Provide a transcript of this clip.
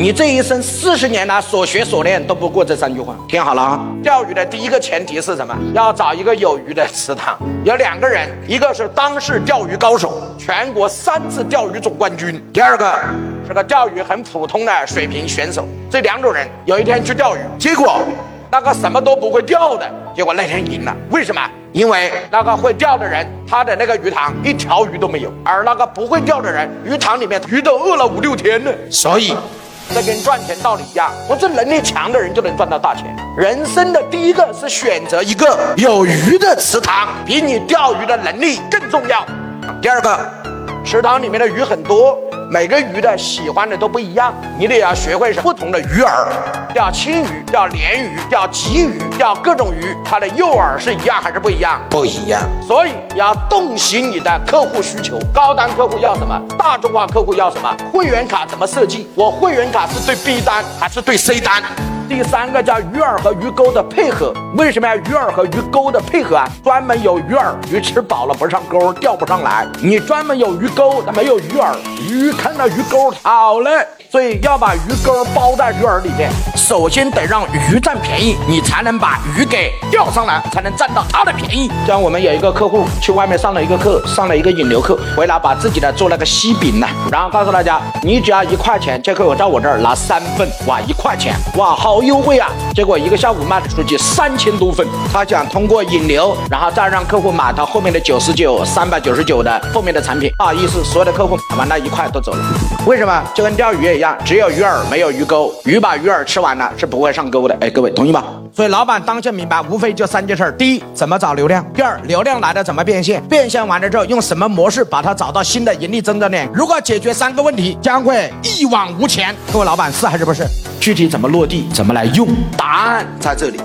你这一生四十年来所学所练都不过这三句话。听好了啊！钓鱼的第一个前提是什么？要找一个有鱼的池塘，有两个人，一个是当世钓鱼高手，全国三次钓鱼总冠军；第二个是个钓鱼很普通的水平选手。这两种人有一天去钓鱼，结果那个什么都不会钓的，结果那天赢了。为什么？因为那个会钓的人，他的那个鱼塘一条鱼都没有，而那个不会钓的人，鱼塘里面鱼都饿了五六天了。所以。这跟赚钱道理一样，不是能力强的人就能赚到大钱。人生的第一个是选择一个有鱼的池塘，比你钓鱼的能力更重要。第二个，池塘里面的鱼很多。每个鱼的喜欢的都不一样，你得要学会是不同的鱼饵，钓青鱼、钓鲢鱼、钓鲫鱼、钓各种鱼，它的诱饵是一样还是不一样？不一样。所以要洞悉你的客户需求，高端客户要什么，大众化客户要什么，会员卡怎么设计？我会员卡是对 B 单还是对 C 单？第三个叫鱼饵和鱼钩的配合，为什么呀鱼饵和鱼钩的配合啊？专门有鱼饵，鱼吃饱了不上钩，钓不上来；你专门有鱼钩，它没有鱼饵，鱼看到鱼钩跑了。所以要把鱼钩包在鱼饵里面，首先得让鱼占便宜，你才能把鱼给钓上来，才能占到它的便宜。像我们有一个客户去外面上了一个课，上了一个引流课，回来把自己的做了个西饼呢，然后告诉大家，你只要一块钱就可以在我这儿拿三份，哇，一块钱，哇，好优惠啊！结果一个下午卖出去三千多份，他想通过引流，然后再让客户买他后面的九十九、三百九十九的后面的产品。不好意思，所有的客户买完那一块都走了，为什么？就跟钓鱼一样，只有鱼饵没有鱼钩，鱼把鱼饵吃完了是不会上钩的。哎，各位同意吗？所以老板当下明白，无非就三件事：第一，怎么找流量；第二，流量来了怎么变现；变现完了之后，用什么模式把它找到新的盈利增长点。如果解决三个问题，将会一往无前。各位老板是还是不是？具体怎么落地，怎么来用？答案在这里。